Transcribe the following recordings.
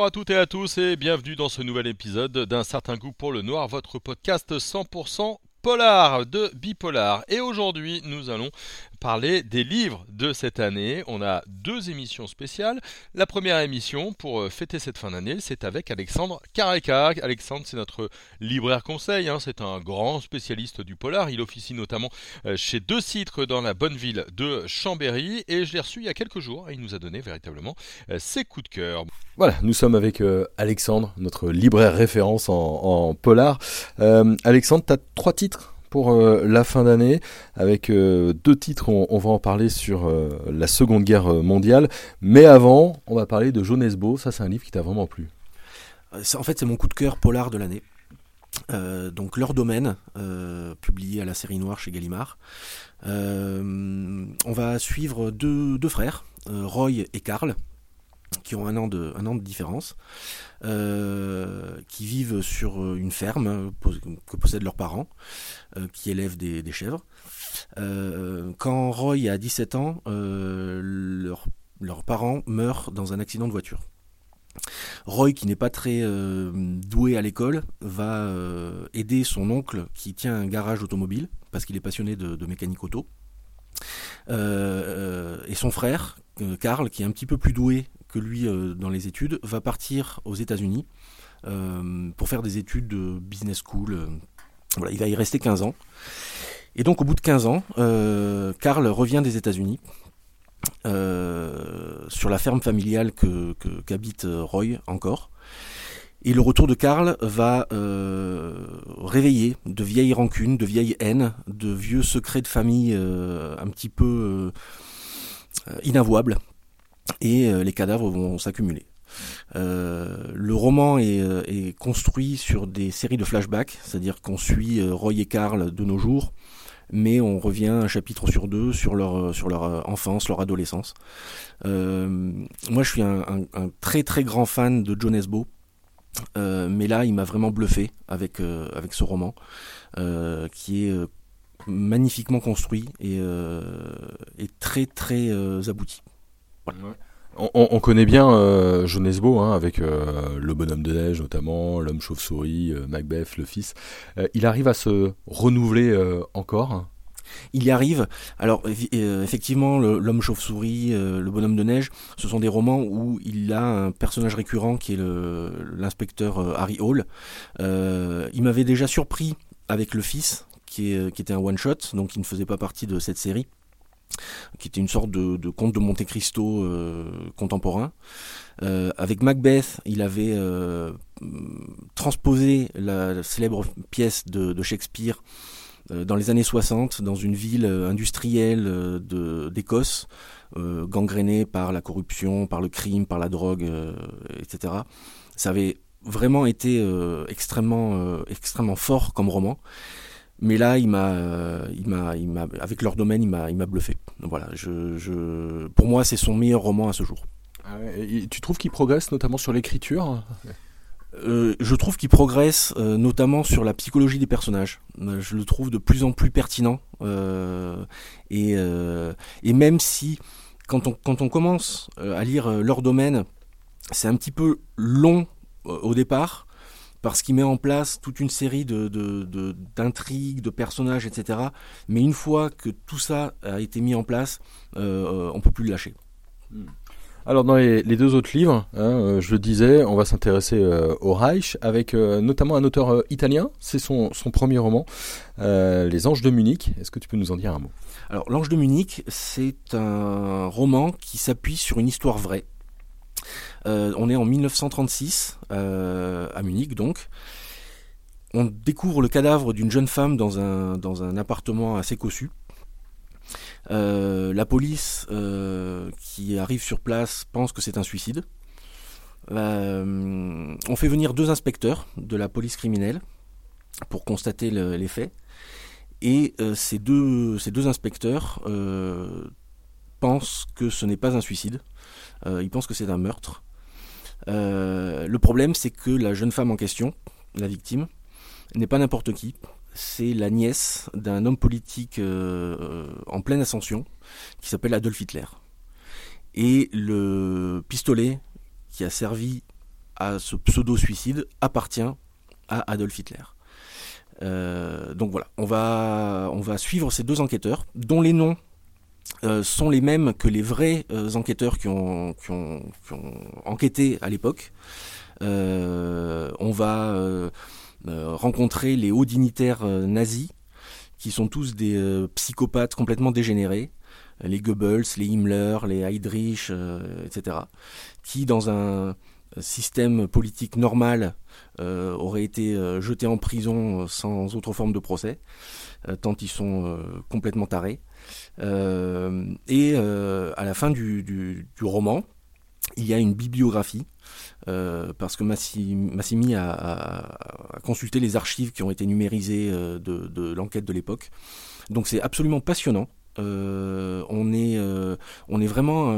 Bonjour à toutes et à tous et bienvenue dans ce nouvel épisode d'un certain goût pour le noir, votre podcast 100% polar de bipolar. Et aujourd'hui, nous allons parler des livres de cette année. On a deux émissions spéciales. La première émission pour euh, fêter cette fin d'année, c'est avec Alexandre Carreca. Alexandre, c'est notre libraire conseil. Hein. C'est un grand spécialiste du polar. Il officie notamment euh, chez Deux Citres dans la bonne ville de Chambéry. Et je l'ai reçu il y a quelques jours il nous a donné véritablement euh, ses coups de cœur. Voilà, nous sommes avec Alexandre, notre libraire référence en, polar. Alexandre, tu as trois titres? Pour euh, la fin d'année avec euh, deux titres. On, va en parler sur euh, la Seconde Guerre mondiale. Mais avant, on va parler de Jonesbo. Ça, c'est un livre qui t'a vraiment plu. En fait, c'est mon coup de cœur polar de l'année. donc leur domaine, publié à la série noire chez Gallimard. on va suivre deux, deux frères, Roy et Karl, qui ont un an de, différence, euh, qui vivent sur euh, une ferme euh, que possèdent leurs parents, qui élèvent des, chèvres. quand Roy a 17 ans, leurs parents meurent dans un accident de voiture. Roy, qui n'est pas très doué à l'école, va aider son oncle qui tient un garage automobile, parce qu'il est passionné de, de mécanique auto. et son frère, Karl, qui est un petit peu plus doué que lui euh, dans les études, va partir aux États-Unis euh, pour faire des études de business school. Euh, il va y rester 15 ans. Et donc au bout de 15 ans, Karl revient des États-Unis sur la ferme familiale que, qu'habite Roy encore. Et le retour de Karl va réveiller de vieilles rancunes, de vieilles haines, de vieux secrets de famille un petit peu inavouables et euh, les cadavres vont s'accumuler. Euh, le roman euh, est, construit sur des séries de flashbacks, c'est-à-dire qu'on suit Roy et Carl de nos jours, mais on revient un chapitre sur deux sur leur, enfance, leur adolescence. moi, je suis un, très très grand fan de John Esbo, mais là, il m'a vraiment bluffé avec, ce roman, qui est magnifiquement construit et très très abouti. On, connaît bien euh, Jonesbo hein, avec euh, le bonhomme de neige notamment, l'homme chauve-souris, euh, Macbeth, le fils. Euh, il arrive à se renouveler encore? Il y arrive. Alors effectivement, l'homme chauve-souris, le bonhomme de neige, ce sont des romans où il a un personnage récurrent qui est l'inspecteur Harry Hall. il m'avait déjà surpris avec le fils, qui, qui était un one-shot, donc il ne faisait pas partie de cette série qui était une sorte de, conte de Monte Cristo euh, contemporain. Euh, avec Macbeth, il avait euh, transposé la célèbre pièce de, Shakespeare dans les années 60 dans une ville industrielle d'Écosse, gangrénée par la corruption, par le crime, par la drogue, etc. Ça avait vraiment été extrêmement, extrêmement fort comme roman. Mais là, il m'a, euh, il m'a, il m'a, avec leur domaine, il m'a, il m'a bluffé. Donc voilà, je, je, pour moi, c'est son meilleur roman à ce jour. Ah tu trouves qu'il progresse notamment sur l'écriture? Euh, je trouve qu'il progresse euh, notamment sur la psychologie des personnages. je le trouve de plus en plus pertinent. et, et même si, quand on, quand on commence à lire leur domaine, c'est un petit peu long au départ, parce qu'il met en place toute une série de, d'intrigues, de, personnages, etc. Mais une fois que tout ça a été mis en place, euh, on peut plus le lâcher. Hmm. Alors dans les, deux autres livres, hein, euh, je le disais, on va s'intéresser euh, au Reich avec euh, notamment un auteur italien. C'est son, son, premier roman, Les Anges de Munich. Est-ce que tu peux nous en dire un mot? Alors L'Ange de Munich, c'est un roman qui s'appuie sur une histoire vraie. Euh, on est en 1936, euh, à Munich donc. On découvre le cadavre d'une jeune femme dans un, appartement assez cossu. Euh, la police qui arrive sur place pense que c'est un suicide. on fait venir deux inspecteurs de la police criminelle pour constater les faits. Et ces deux inspecteurs pensent que ce n'est pas un suicide, ils pensent que c'est un meurtre. Euh, le problème, c'est que la jeune femme en question, la victime, n'est pas n'importe qui. C'est la nièce d'un homme politique euh, en pleine ascension qui s'appelle Adolf Hitler. Et le pistolet qui a servi à ce pseudo-suicide appartient à Adolf Hitler. donc voilà, on va suivre ces deux enquêteurs, dont les noms sont les mêmes que les vrais enquêteurs qui ont, enquêté à l'époque. on va rencontrer les hauts dignitaires nazis qui sont tous des euh, psychopathes complètement dégénérés, les Goebbels, les Himmler, les Heydrich, euh, etc., qui dans un système politique normal euh, auraient été jetés en prison sans autre forme de procès, tant ils sont complètement tarés. Et à la fin du roman, il y a une bibliographie euh, parce que Massimi, a, consulté les archives qui ont été numérisées euh, de, l'enquête de l'époque. Donc c'est absolument passionnant. Euh, on, est, on est vraiment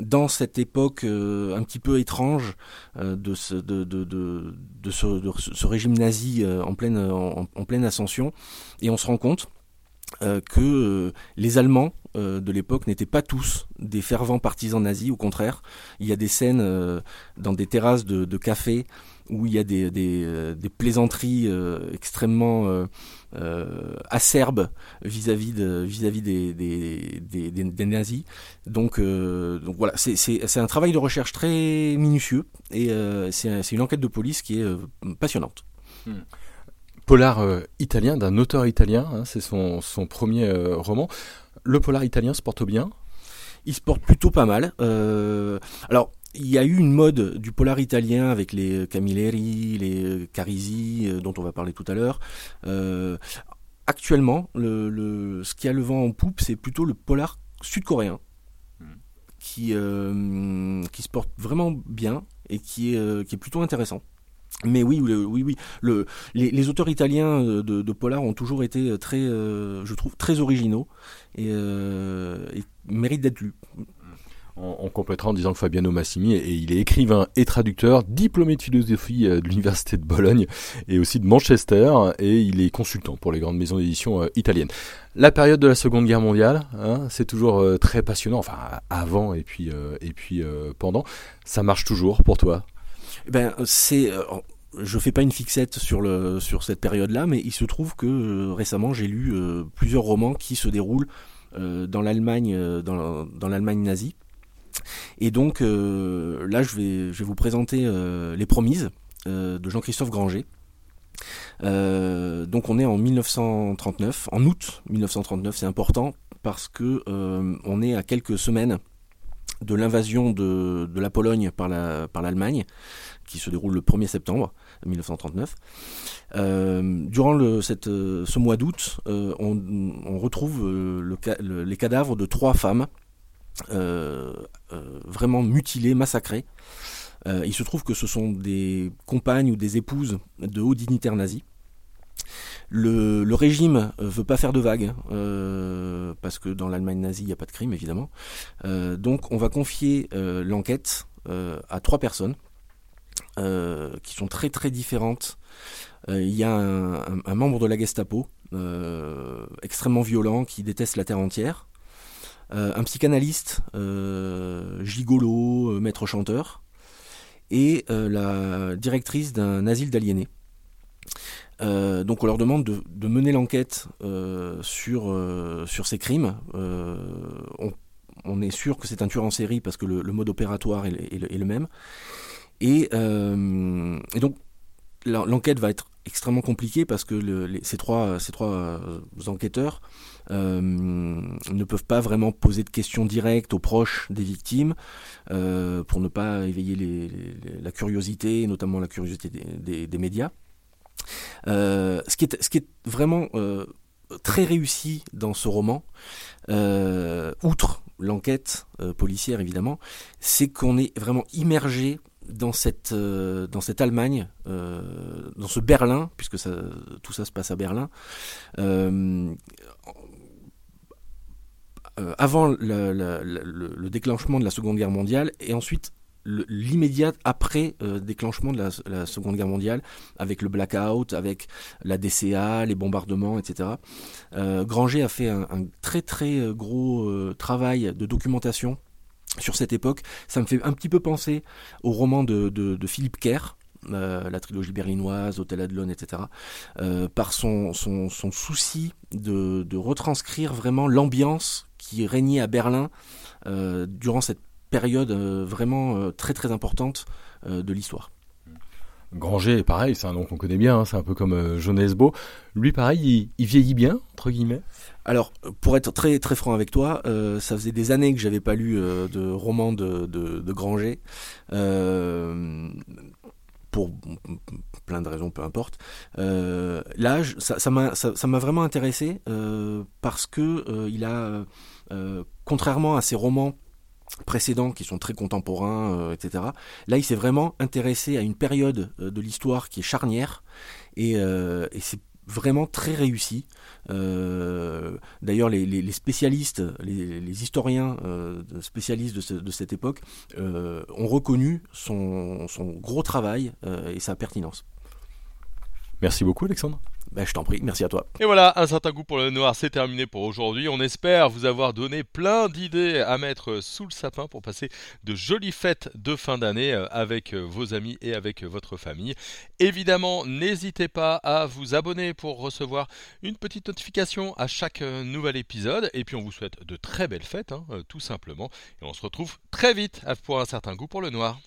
dans cette époque un petit peu étrange de, ce, de, de, ce, régime nazi en pleine, en, pleine ascension. Et on se rend compte que les Allemands euh, de l'époque n'étaient pas tous des fervents partisans nazis, au contraire. Il y a des scènes euh, dans des terrasses de, café où il y a des, euh, plaisanteries extrêmement acerbes vis-à-vis vis-à-vis des, nazis. Donc, voilà, c'est un travail de recherche très minutieux et c'est une enquête de police qui est passionnante. Hmm. Polar italien d'un auteur italien, hein, c'est son, premier roman. Le polar italien se porte bien? Il se porte plutôt pas mal. Euh, alors, il y a eu une mode du polar italien avec les Camilleri, les Carisi, euh, dont on va parler tout à l'heure. Euh, actuellement, le, ce qui a le vent en poupe, c'est plutôt le polar sud-coréen, hmm. qui, qui se porte vraiment bien et qui est, qui est plutôt intéressant. Mais oui, oui, oui. Le, les, auteurs italiens euh, de, polar ont toujours été très, euh, je trouve, très originaux et, euh, méritent d'être lus. On, complétera en disant que Fabiano Massimi et il est écrivain et traducteur, diplômé de philosophie de l'université de Bologne et aussi de Manchester, et il est consultant pour les grandes maisons d'édition italiennes. La période de la Seconde Guerre mondiale, hein, c'est toujours très passionnant. Enfin, avant et puis et puis pendant, ça marche toujours pour toi? Eh ben, c'est euh, je fais pas une fixette sur le sur cette période-là, mais il se trouve que euh, récemment j'ai lu euh, plusieurs romans qui se déroulent dans l'Allemagne dans, dans l'Allemagne nazie. Et donc là, je vais je vais vous présenter Les Promises de Jean-Christophe Granger. donc on est en 1939, en août 1939, c'est important parce que on est à quelques semaines de l'invasion de, de, la Pologne par l'Allemagne. La, par qui se déroule le 1er septembre 1939. Euh, durant le, cette, ce mois d'août, euh, on, retrouve euh, le, les cadavres de trois femmes vraiment mutilées, massacrées. il se trouve que ce sont des compagnes ou des épouses de hauts dignitaires nazis. Le, le, régime veut pas faire de vagues, parce que dans l'Allemagne nazie, il n'y a pas de crime, évidemment. donc on va confier l'enquête à trois personnes euh, qui sont très très différentes. Euh, il y a un, membre de la Gestapo euh, extrêmement violent qui déteste la terre entière. un psychanalyste gigolo, maître chanteur, et la directrice d'un asile d'aliénés. Donc on leur demande de, mener l'enquête sur, sur ces crimes. On, est sûr que c'est un tueur en série parce que le, mode opératoire est le, même. Euh, et, donc, l'enquête va être extrêmement compliquée parce que ces trois, ces trois euh, enquêteurs euh, ne peuvent pas vraiment poser de questions directes aux proches des victimes pour ne pas éveiller la curiosité, notamment la curiosité des, médias. Ce, qui est, ce qui est vraiment très réussi dans ce roman, outre l'enquête policière évidemment, c'est qu'on est vraiment immergé dans cette, euh, Allemagne, euh, dans ce Berlin, puisque tout ça se passe à Berlin, euh, avant le, déclenchement de la Seconde Guerre mondiale et ensuite l'immédiat après déclenchement de la, Seconde Guerre mondiale, avec le blackout, avec la DCA, les bombardements, etc. Granger a fait un, très très gros travail de documentation sur cette époque. Ça me fait un petit peu penser au roman de, de, Philippe Kerr, euh, la trilogie berlinoise, Hôtel Adlon, etc., euh, par son, son, son souci de, de, retranscrire vraiment l'ambiance qui régnait à Berlin euh, durant cette période vraiment très très importante de l'histoire. Granger, pareil, c'est un nom qu'on connaît bien, hein, c'est un peu comme euh, Jonesbo. Lui, pareil, il, vieillit bien, entre guillemets? Alors, pour être très très franc avec toi, euh, ça faisait des années que j'avais pas lu euh, de roman de, de, Granger. pour plein de raisons, peu importe. là, ça m'a ça, ça, vraiment intéressé parce que il a, contrairement à ses romans précédents qui sont très contemporains, euh, etc. Là, il s'est vraiment intéressé à une période euh, de l'histoire qui est charnière et, euh, c'est vraiment très réussi. D'ailleurs, les, spécialistes, les, historiens spécialistes de, cette époque ont reconnu son gros travail et sa pertinence. Merci beaucoup, Alexandre. Ben, je t'en prie, merci à toi. Et voilà, un certain goût pour le noir, c'est terminé pour aujourd'hui. On espère vous avoir donné plein d'idées à mettre sous le sapin pour passer de jolies fêtes de fin d'année euh, avec euh, vos amis et avec votre famille. Évidemment, n'hésitez pas à vous abonner pour recevoir une petite notification à chaque euh, nouvel épisode. Et puis on vous souhaite de très belles fêtes, hein, tout simplement. Et on se retrouve très vite pour un certain goût pour le noir.